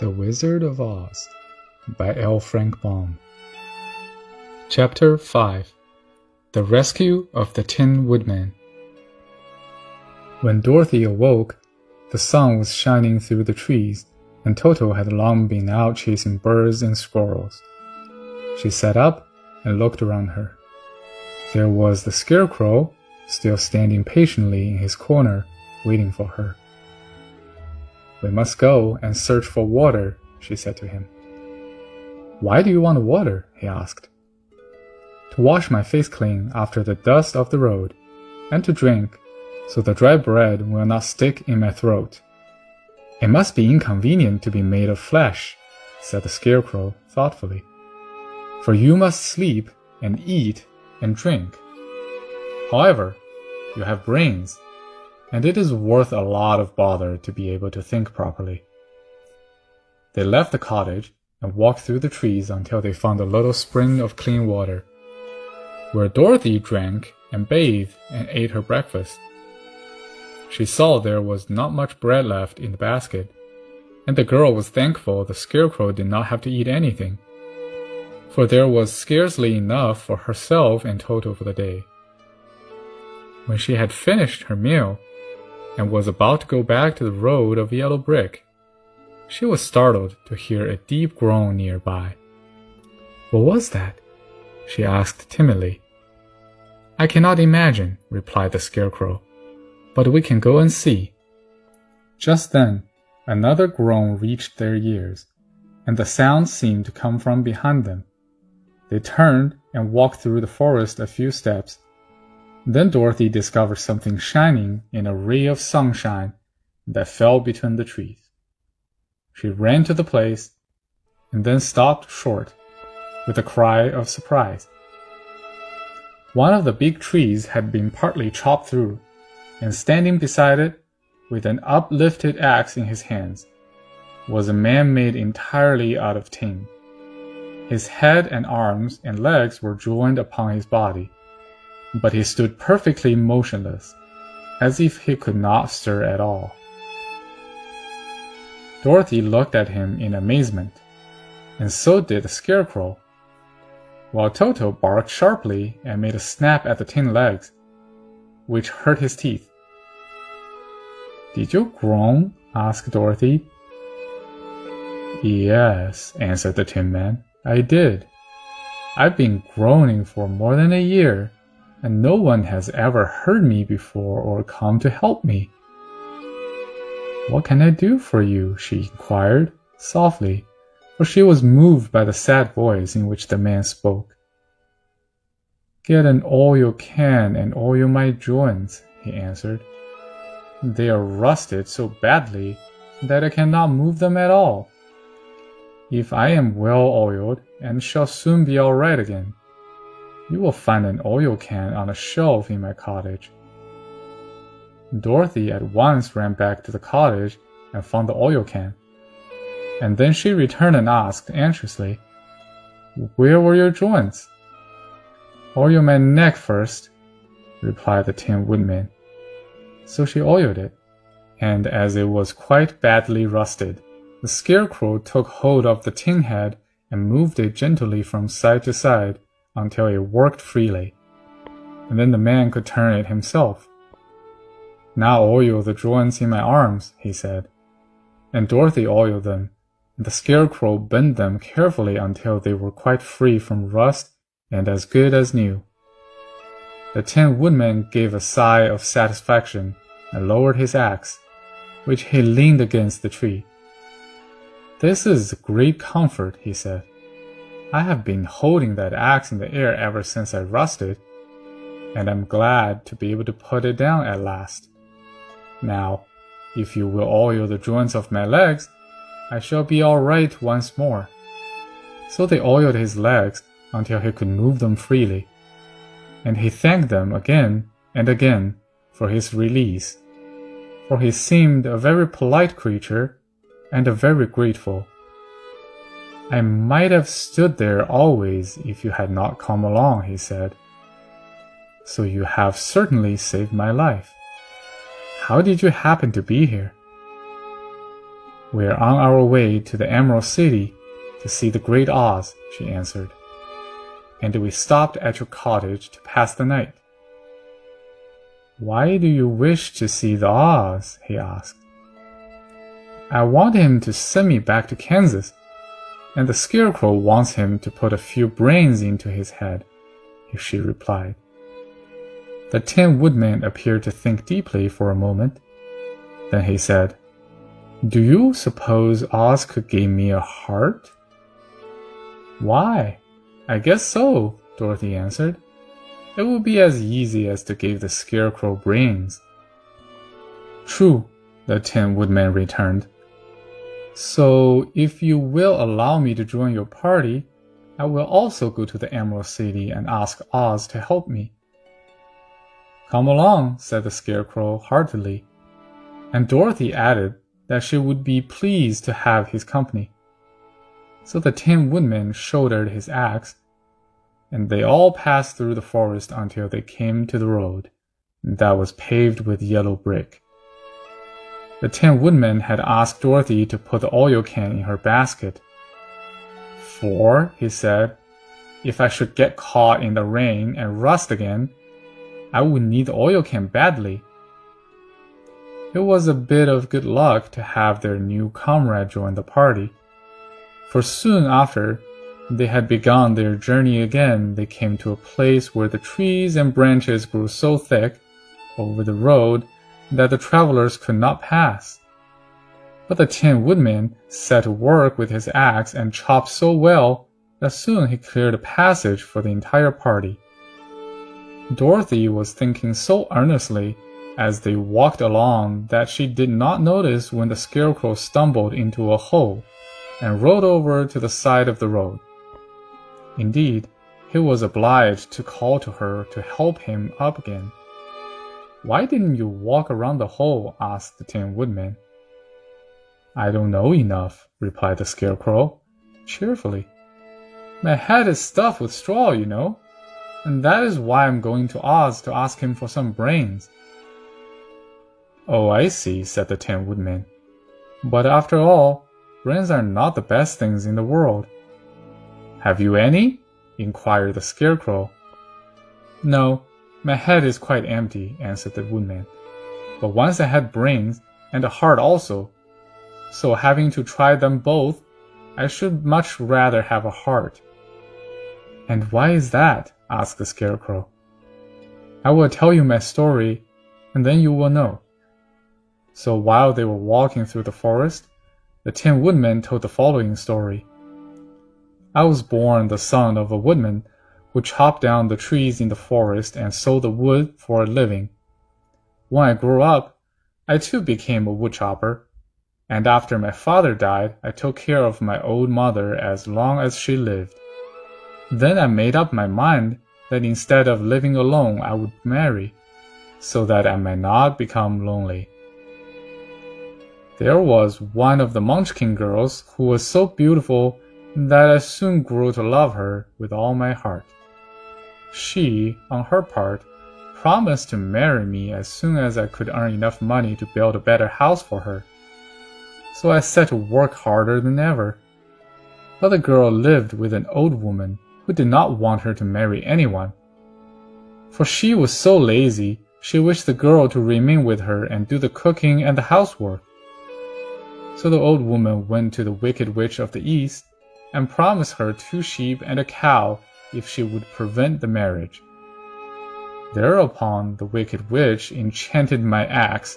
The Wizard of Oz by L. Frank Baum. Chapter 5 The Rescue of the Tin Woodman. When Dorothy awoke, the sun was shining through the trees, and Toto had long been out chasing birds and squirrels. She sat up and looked around her. There was the Scarecrow, still standing patiently in his corner, waiting for her. We must go and search for water, she said to him. Why do you want water? he asked. To wash my face clean after the dust of the road, and to drink, so the dry bread will not stick in my throat. It must be inconvenient to be made of flesh, said the Scarecrow thoughtfully. For you must sleep and eat and drink. However, you have brains and it is worth a lot of bother to be able to think properly. They left the cottage and walked through the trees until they found a little spring of clean water, where Dorothy drank and bathed and ate her breakfast. She saw there was not much bread left in the basket, and the girl was thankful the Scarecrow did not have to eat anything, for there was scarcely enough for herself and Toto for the day. When she had finished her meal, and was about to go back to the road of yellow brick. She was startled to hear a deep groan nearby. What was that? she asked timidly. I cannot imagine, replied the Scarecrow, but we can go and see. Just then, another groan reached their ears, and the sound seemed to come from behind them. They turned and walked through the forest a few steps then Dorothy discovered something shining in a ray of sunshine that fell between the trees. She ran to the place and then stopped short with a cry of surprise. One of the big trees had been partly chopped through, and standing beside it, with an uplifted axe in his hands, was a man made entirely out of tin. His head and arms and legs were joined upon his body but he stood perfectly motionless, as if he could not stir at all. Dorothy looked at him in amazement, and so did the Scarecrow, while Toto barked sharply and made a snap at the tin legs, which hurt his teeth. Did you groan? asked Dorothy. Yes, answered the Tin Man, I did. I've been groaning for more than a year and no one has ever heard me before or come to help me. What can I do for you? she inquired, softly, for she was moved by the sad voice in which the man spoke. Get an oil can and oil my joints, he answered. They are rusted so badly that I cannot move them at all. If I am well oiled and shall soon be all right again, you will find an oil can on a shelf in my cottage. Dorothy at once ran back to the cottage and found the oil can. And then she returned and asked anxiously, Where were your joints? Oil my neck first, replied the Tin Woodman. So she oiled it, and as it was quite badly rusted, the Scarecrow took hold of the tin head and moved it gently from side to side until it worked freely, and then the man could turn it himself. Now oil the joints in my arms, he said, and Dorothy oiled them, and the Scarecrow bent them carefully until they were quite free from rust and as good as new. The Tin Woodman gave a sigh of satisfaction and lowered his axe, which he leaned against the tree. This is great comfort, he said. I have been holding that axe in the air ever since I rusted, and I'm glad to be able to put it down at last. Now, if you will oil the joints of my legs, I shall be all right once more. So they oiled his legs until he could move them freely, and he thanked them again and again for his release, for he seemed a very polite creature and a very grateful. I might have stood there always if you had not come along, he said. So you have certainly saved my life. How did you happen to be here? We're on our way to the Emerald City to see the Great Oz, she answered. And we stopped at your cottage to pass the night. Why do you wish to see the Oz? he asked. I want him to send me back to Kansas, and the Scarecrow wants him to put a few brains into his head, she replied. The Tin Woodman appeared to think deeply for a moment. Then he said, Do you suppose Oz could give me a heart? Why? I guess so, Dorothy answered. It would be as easy as to give the Scarecrow brains. True, the Tin Woodman returned. So, if you will allow me to join your party, I will also go to the Emerald City and ask Oz to help me. Come along, said the Scarecrow heartily, and Dorothy added that she would be pleased to have his company. So the Tin Woodman shouldered his axe, and they all passed through the forest until they came to the road that was paved with yellow brick. The Tin Woodman had asked Dorothy to put the oil can in her basket. For, he said, if I should get caught in the rain and rust again, I would need the oil can badly. It was a bit of good luck to have their new comrade join the party, for soon after they had begun their journey again, they came to a place where the trees and branches grew so thick over the road that the travelers could not pass. But the Tin Woodman set to work with his axe and chopped so well that soon he cleared a passage for the entire party. Dorothy was thinking so earnestly as they walked along that she did not notice when the Scarecrow stumbled into a hole and rolled over to the side of the road. Indeed, he was obliged to call to her to help him up again. Why didn't you walk around the hole? asked the Tin Woodman. I don't know enough, replied the Scarecrow, cheerfully. My head is stuffed with straw, you know and that is why I'm going to Oz to ask him for some brains. Oh, I see, said the Tin Woodman. But after all, brains are not the best things in the world. Have you any? inquired the Scarecrow. No, my head is quite empty, answered the Woodman. But once I had brains, and a heart also. So having to try them both, I should much rather have a heart. And why is that? asked the Scarecrow. I will tell you my story, and then you will know. So while they were walking through the forest, the Tin Woodman told the following story. I was born the son of a woodman who chopped down the trees in the forest and sold the wood for a living. When I grew up, I too became a woodchopper, and after my father died, I took care of my old mother as long as she lived. Then I made up my mind that instead of living alone, I would marry, so that I might not become lonely. There was one of the Munchkin girls who was so beautiful that I soon grew to love her with all my heart. She, on her part, promised to marry me as soon as I could earn enough money to build a better house for her. So I set to work harder than ever. But the girl lived with an old woman who did not want her to marry anyone. For she was so lazy, she wished the girl to remain with her and do the cooking and the housework. So the old woman went to the Wicked Witch of the East and promised her two sheep and a cow if she would prevent the marriage. Thereupon the Wicked Witch enchanted my axe,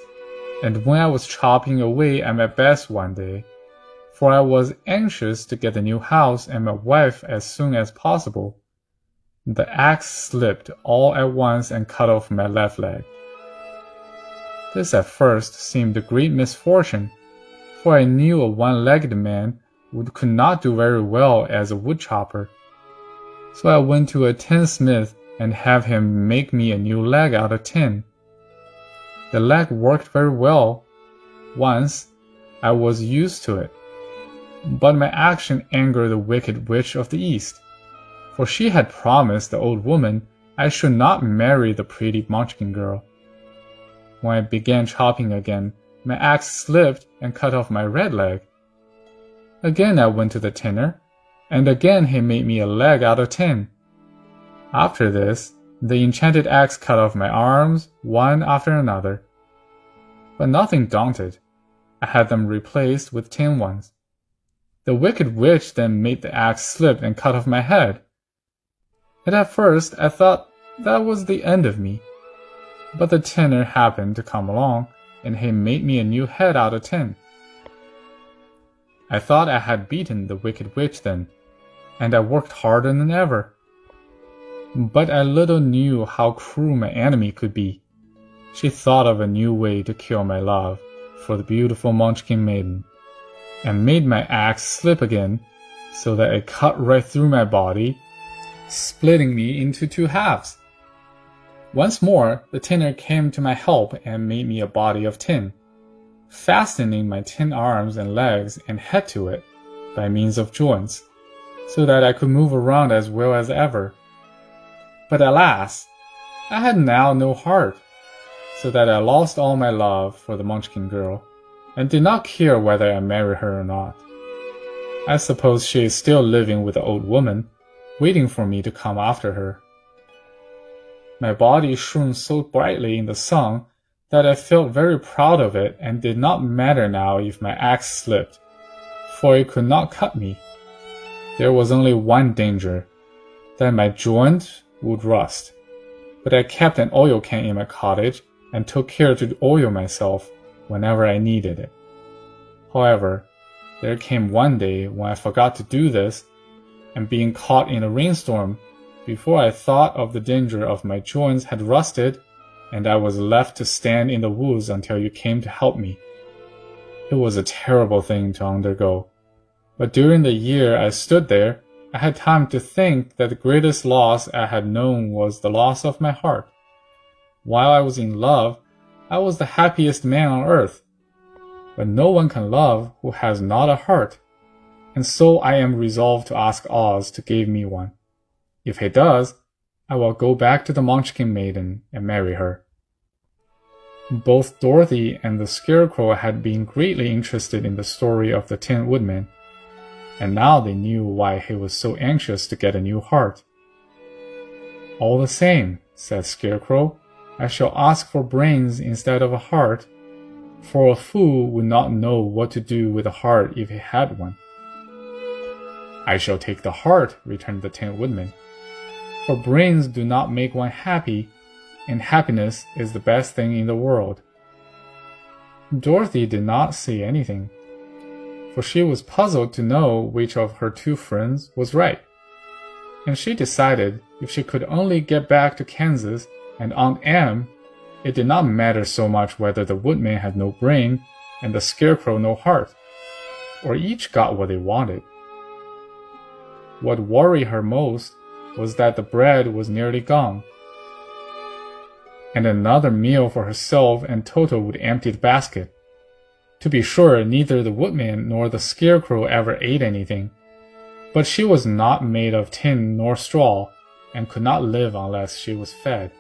and when I was chopping away at my best one day, for I was anxious to get a new house and my wife as soon as possible. The axe slipped all at once and cut off my left leg. This at first seemed a great misfortune, for I knew a one-legged man would, could not do very well as a woodchopper. So I went to a tinsmith and have him make me a new leg out of tin. The leg worked very well. Once I was used to it but my action angered the wicked witch of the east, for she had promised the old woman I should not marry the pretty Munchkin girl. When I began chopping again, my axe slipped and cut off my red leg. Again I went to the tinner, and again he made me a leg out of tin. After this, the enchanted axe cut off my arms, one after another. But nothing daunted, I had them replaced with tin ones. The wicked witch then made the axe slip and cut off my head. And at first I thought that was the end of me. But the tinner happened to come along, and he made me a new head out of tin. I thought I had beaten the wicked witch then, and I worked harder than ever. But I little knew how cruel my enemy could be. She thought of a new way to kill my love for the beautiful Munchkin maiden, and made my axe slip again, so that it cut right through my body, splitting me into two halves. Once more, the tinner came to my help and made me a body of tin, fastening my tin arms and legs and head to it by means of joints, so that I could move around as well as ever. But alas, I had now no heart so that I lost all my love for the Munchkin girl, and did not care whether I married her or not. I suppose she is still living with the old woman, waiting for me to come after her. My body shone so brightly in the sun that I felt very proud of it and did not matter now if my axe slipped, for it could not cut me. There was only one danger, that my joint would rust. But I kept an oil can in my cottage and took care to oil myself whenever I needed it. However, there came one day when I forgot to do this, and being caught in a rainstorm, before I thought of the danger of my joints had rusted, and I was left to stand in the woods until you came to help me. It was a terrible thing to undergo. But during the year I stood there, I had time to think that the greatest loss I had known was the loss of my heart. While I was in love, I was the happiest man on earth. But no one can love who has not a heart, and so I am resolved to ask Oz to give me one. If he does, I will go back to the Munchkin maiden and marry her. Both Dorothy and the Scarecrow had been greatly interested in the story of the Tin Woodman, and now they knew why he was so anxious to get a new heart. All the same, said Scarecrow, I shall ask for brains instead of a heart, for a fool would not know what to do with a heart if he had one. I shall take the heart, returned the Tin Woodman, for brains do not make one happy, and happiness is the best thing in the world. Dorothy did not say anything, for she was puzzled to know which of her two friends was right, and she decided if she could only get back to Kansas and Aunt Em, it did not matter so much whether the woodman had no brain and the scarecrow no heart, or each got what they wanted. What worried her most was that the bread was nearly gone, and another meal for herself and Toto would empty the basket. To be sure, neither the woodman nor the scarecrow ever ate anything, but she was not made of tin nor straw, and could not live unless she was fed.